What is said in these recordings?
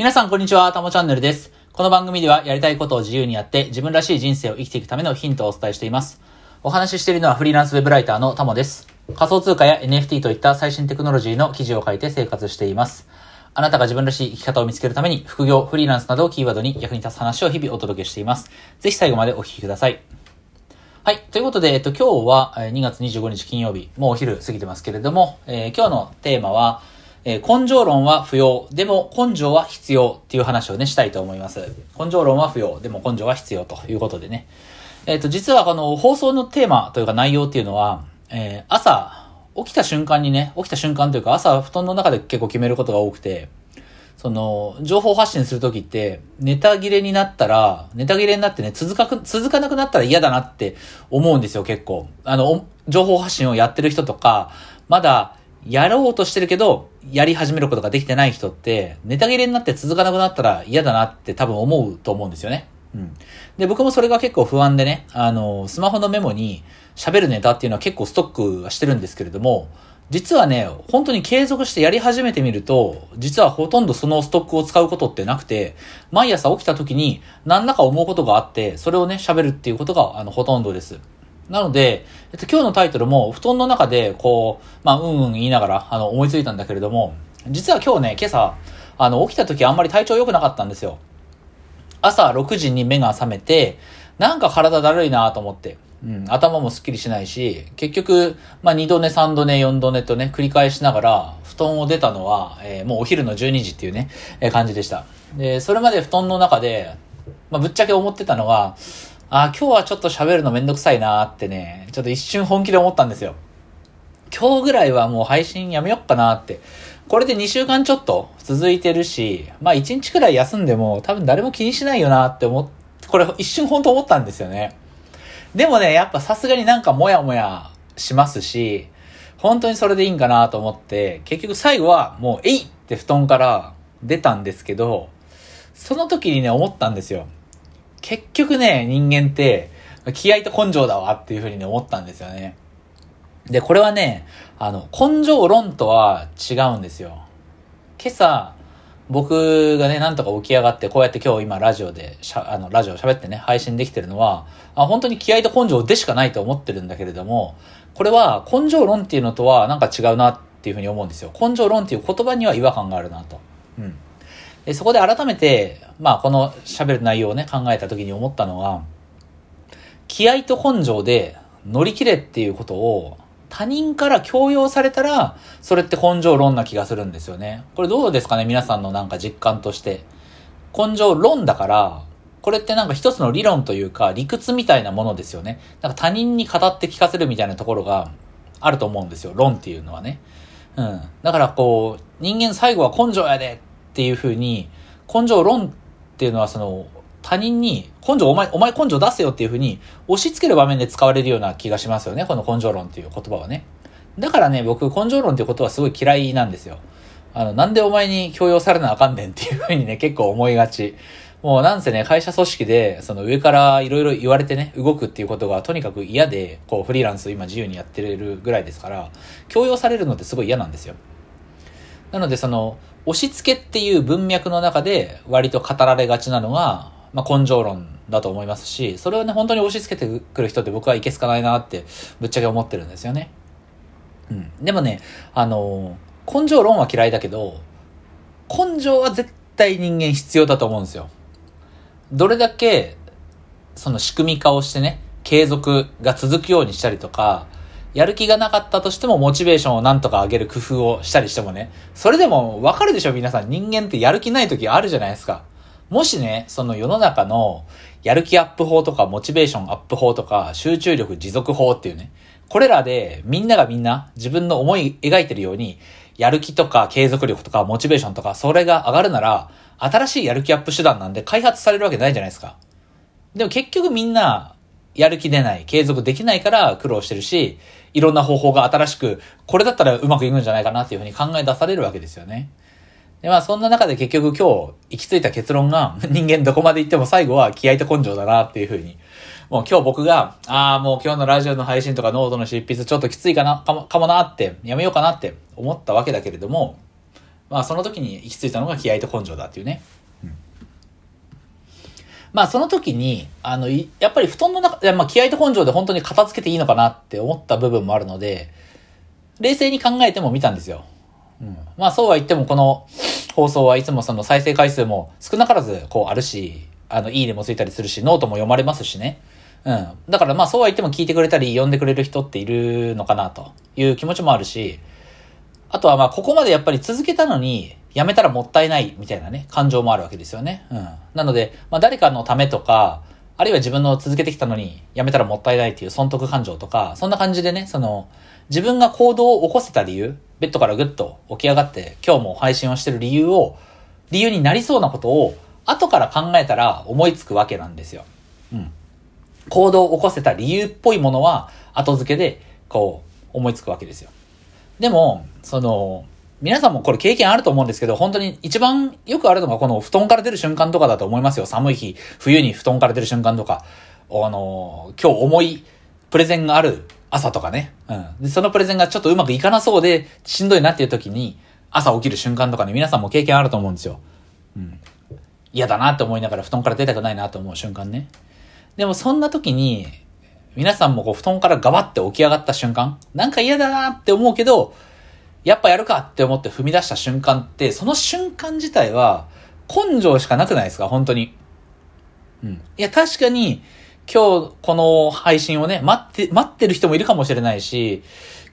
皆さんこんにちは、たもチャンネルです。この番組ではやりたいことを自由にやって自分らしい人生を生きていくためのヒントをお伝えしています。お話ししているのはフリーランスウェブライターのたもです。仮想通貨や NFT といった最新テクノロジーの記事を書いて生活しています。あなたが自分らしい生き方を見つけるために副業、フリーランスなどをキーワードに役に立つ話を日々お届けしています。ぜひ最後までお聞きください。はい。ということで、えっと、今日は2月25日金曜日、もうお昼過ぎてますけれども、えー今日のテーマは、えー根性論は不要、でも根性は必要っていう話をね、したいと思います。根性論は不要、でも根性は必要ということでね。えっ、と、実はこの放送のテーマというか内容っていうのは、えー朝、起きた瞬間にね、起きた瞬間というか朝布団の中で結構決めることが多くて、その、情報発信するときって、ネタ切れになったら、ネタ切れになってね、続かく、続かなくなったら嫌だなって思うんですよ、結構。あの、情報発信をやってる人とか、まだ、やろうとしてるけど、やり始めることができてない人って、ネタ切れになって続かなくなったら嫌だなって多分思うと思うんですよね。うん。で、僕もそれが結構不安でね、あの、スマホのメモに喋るネタっていうのは結構ストックはしてるんですけれども、実はね、本当に継続してやり始めてみると、実はほとんどそのストックを使うことってなくて、毎朝起きた時に何らか思うことがあって、それをね、喋るっていうことが、あの、ほとんどです。なので、えっと、今日のタイトルも、布団の中で、こう、まあ、うんうん言いながら、あの、思いついたんだけれども、実は今日ね、今朝、あの、起きた時あんまり体調良くなかったんですよ。朝6時に目が覚めて、なんか体だるいなと思って。うん、頭もすっきりしないし、結局、まあ、2度寝、3度寝、4度寝とね、繰り返しながら、布団を出たのは、えーもうお昼の12時っていうね、えー感じでした。で、それまで布団の中で、まあ、ぶっちゃけ思ってたのは、あ今日はちょっと喋るのめんどくさいなーってね、ちょっと一瞬本気で思ったんですよ。今日ぐらいはもう配信やめよっかなって。これで2週間ちょっと続いてるし、まあ1日くらい休んでも多分誰も気にしないよなって思っ、これ一瞬本当思ったんですよね。でもね、やっぱさすがになんかモヤモヤしますし、本当にそれでいいんかなと思って、結局最後はもうえいって布団から出たんですけど、その時にね思ったんですよ。結局ね、人間って気合と根性だわっていうふうにね思ったんですよね。で、これはね、あの、根性論とは違うんですよ。今朝、僕がね、なんとか起き上がって、こうやって今日今ラジオでしゃ、あの、ラジオ喋ってね、配信できてるのは、あ本当に気合と根性でしかないと思ってるんだけれども、これは根性論っていうのとはなんか違うなっていうふうに思うんですよ。根性論っていう言葉には違和感があるなと。うん。で、そこで改めて、まあ、この喋る内容をね、考えた時に思ったのは、気合と根性で乗り切れっていうことを他人から強要されたら、それって根性論な気がするんですよね。これどうですかね皆さんのなんか実感として。根性論だから、これってなんか一つの理論というか理屈みたいなものですよね。なんか他人に語って聞かせるみたいなところがあると思うんですよ。論っていうのはね。うん。だからこう、人間最後は根性やでっていうふうに、根性論っていうのはその、他人に、根性お前、お前根性出せよっていうふうに押し付ける場面で使われるような気がしますよね。この根性論っていう言葉はね。だからね、僕、根性論っていうことはすごい嫌いなんですよ。あの、なんでお前に強要されなあかんねんっていうふうにね、結構思いがち。もうなんせね、会社組織で、その上からいろいろ言われてね、動くっていうことがとにかく嫌で、こう、フリーランス今自由にやってるぐらいですから、強要されるのってすごい嫌なんですよ。なのでその、押し付けっていう文脈の中で割と語られがちなのが、まあ、根性論だと思いますし、それをね、本当に押し付けてくる人って僕はいけすかないなって、ぶっちゃけ思ってるんですよね。うん。でもね、あの根性論は嫌いだけど、根性は絶対人間必要だと思うんですよ。どれだけ、その仕組み化をしてね、継続が続くようにしたりとか、やる気がなかったとしてもモチベーションをなんとか上げる工夫をしたりしてもね、それでもわかるでしょ皆さん人間ってやる気ない時あるじゃないですか。もしね、その世の中のやる気アップ法とかモチベーションアップ法とか集中力持続法っていうね、これらでみんながみんな自分の思い描いてるように、やる気とか継続力とかモチベーションとかそれが上がるなら、新しいやる気アップ手段なんで開発されるわけないじゃないですか。でも結局みんな、やる気出ない、継続できないから苦労してるし、いろんな方法が新しく、これだったらうまくいくんじゃないかなっていうふうに考え出されるわけですよね。で、まあそんな中で結局今日行き着いた結論が、人間どこまで行っても最後は気合と根性だなっていうふうに。もう今日僕が、ああ、もう今日のラジオの配信とかノートの執筆ちょっときついかな、かも、かもなって、やめようかなって思ったわけだけれども、まあその時に行き着いたのが気合と根性だっていうね。まあその時に、あの、やっぱり布団の中、まあ気合と根性で本当に片付けていいのかなって思った部分もあるので、冷静に考えても見たんですよ。うん。まあそうは言ってもこの放送はいつもその再生回数も少なからずこうあるし、あの、いいねもついたりするし、ノートも読まれますしね。うん。だからまあそうは言っても聞いてくれたり読んでくれる人っているのかなという気持ちもあるし、あとはまあここまでやっぱり続けたのにやめたらもったいないみたいなね、感情もあるわけですよね。うん。なので、まあ誰かのためとか、あるいは自分の続けてきたのにやめたらもったいないっていう損得感情とか、そんな感じでね、その、自分が行動を起こせた理由、ベッドからぐっと起き上がって今日も配信をしてる理由を、理由になりそうなことを後から考えたら思いつくわけなんですよ。うん。行動を起こせた理由っぽいものは後付けでこう思いつくわけですよ。でも、その、皆さんもこれ経験あると思うんですけど、本当に一番よくあるのがこの布団から出る瞬間とかだと思いますよ。寒い日、冬に布団から出る瞬間とか、あの、今日重いプレゼンがある朝とかね。うん。で、そのプレゼンがちょっとうまくいかなそうで、しんどいなっていう時に、朝起きる瞬間とかね、皆さんも経験あると思うんですよ。うん。嫌だなって思いながら布団から出たくないなと思う瞬間ね。でもそんな時に、皆さんもこう布団からガバって起き上がった瞬間、なんか嫌だなって思うけど、やっぱやるかって思って踏み出した瞬間って、その瞬間自体は根性しかなくないですか？本当に。うん。いや、確かに、今日この配信をね、待って、待ってる人もいるかもしれないし、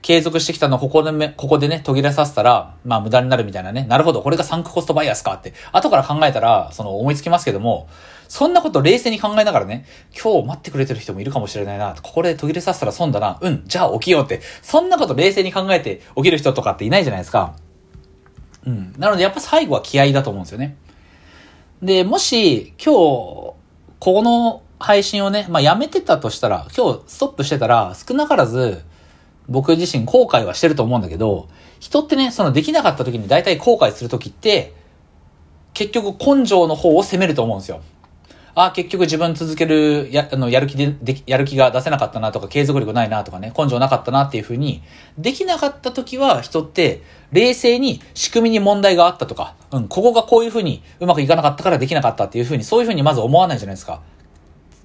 継続してきたのをここでめ、ここでね、途切れさせたら、まあ無駄になるみたいなね。なるほど、これがサンクコストバイアスかって、後から考えたら、その思いつきますけども、そんなこと冷静に考えながらね、今日待ってくれてる人もいるかもしれないな、ここで途切れさせたら損だな、うん、じゃあ起きようって、そんなこと冷静に考えて起きる人とかっていないじゃないですか。うん。なのでやっぱ最後は気合だと思うんですよね。で、もし、今日、この配信をね、まあやめてたとしたら、今日ストップしてたら、少なからず、僕自身後悔はしてると思うんだけど、人ってね、そのできなかった時に大体後悔する時って、結局根性の方を責めると思うんですよ。ああ、結局自分続ける、や、あの、やる気で、で、やる気が出せなかったなとか、継続力ないなとかね、根性なかったなっていうふうに、できなかった時は人って、冷静に仕組みに問題があったとか、うん、ここがこういうふうにうまくいかなかったからできなかったっていうふうに、そういうふうにまず思わないじゃないですか。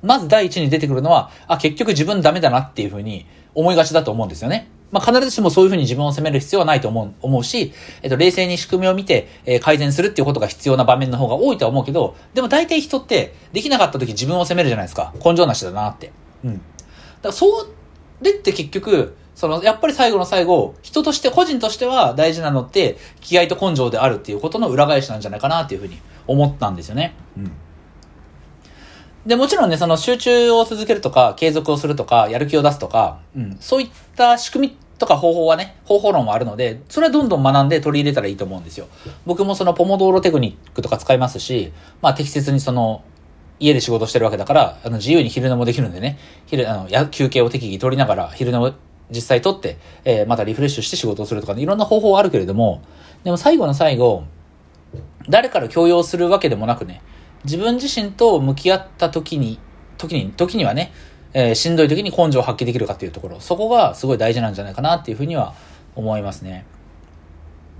まず第一に出てくるのは、あ、結局自分ダメだなっていうふうに思いがちだと思うんですよね。まあ、必ずしもそういうふうに自分を責める必要はないと思う、思うし、えっと、冷静に仕組みを見て、えー、改善するっていうことが必要な場面の方が多いとは思うけど、でも大体人って、できなかった時自分を責めるじゃないですか。根性なしだなって。うん。だからそれって結局、その、やっぱり最後の最後、人として、個人としては大事なのって、気合と根性であるっていうことの裏返しなんじゃないかなっていうふうに思ったんですよね。うん。で、もちろんね、その集中を続けるとか、継続をするとか、やる気を出すとか、うん、そういった仕組みとか方法はね、方法論はあるので、それはどんどん学んで取り入れたらいいと思うんですよ。僕もそのポモドーロテクニックとか使いますし、まあ適切にその、家で仕事してるわけだから、あの自由に昼寝もできるんでね、昼、あの、休憩を適宜取りながら、昼寝を実際取って、えー、またリフレッシュして仕事をするとか、ね、いろんな方法はあるけれども、でも最後の最後、誰から強要するわけでもなくね、自分自身と向き合った時に、時に、時にはね、えー、しんどい時に根性を発揮できるかっていうところ、そこがすごい大事なんじゃないかなっていうふうには思いますね。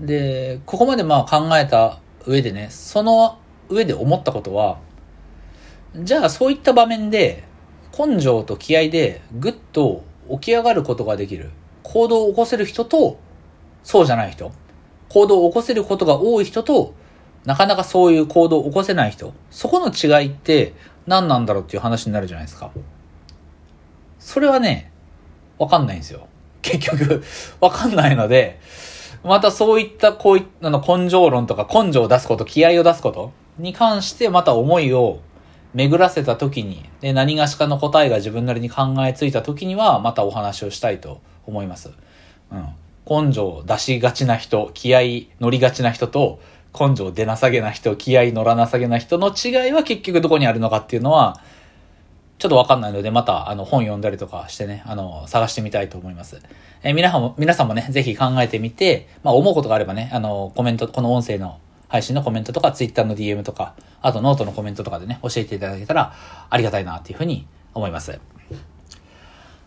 で、ここまでまあ考えた上でね、その上で思ったことは、じゃあそういった場面で根性と気合でぐっと起き上がることができる。行動を起こせる人と、そうじゃない人。行動を起こせることが多い人と、なかなかそういう行動を起こせない人。そこの違いって何なんだろうっていう話になるじゃないですか。それはね、わかんないんですよ。結局、わかんないので、またそういったこういったの根性論とか根性を出すこと、気合を出すことに関してまた思いを巡らせた時に、で、何がしかの答えが自分なりに考えついた時には、またお話をしたいと思います。うん。根性を出しがちな人、気合乗りがちな人と、根性出なさげな人、気合乗らなさげな人の違いは結局どこにあるのかっていうのは、ちょっとわかんないので、また、あの、本読んだりとかしてね、あの、探してみたいと思います。えー、皆さんも、皆さんもね、ぜひ考えてみて、まあ、思うことがあればね、あの、コメント、この音声の配信のコメントとか、ツイッターの DM とか、あとノートのコメントとかでね、教えていただけたら、ありがたいな、っていうふうに思います。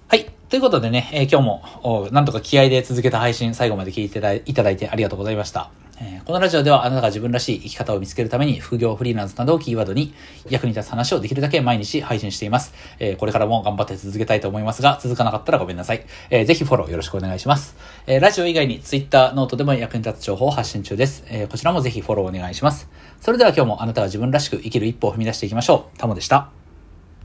はい。ということでね、えー、今日も、なんとか気合で続けた配信、最後まで聞いていただいてありがとうございました。えこのラジオではあなたが自分らしい生き方を見つけるために副業、フリーランスなどをキーワードに役に立つ話をできるだけ毎日配信しています。えこれからも頑張って続けたいと思いますが、続かなかったらごめんなさい。えーぜひフォローよろしくお願いします。えラジオ以外に Twitter、ノートでも役に立つ情報を発信中です。えこちらもぜひフォローお願いします。それでは今日もあなたが自分らしく生きる一歩を踏み出していきましょう。タモでした。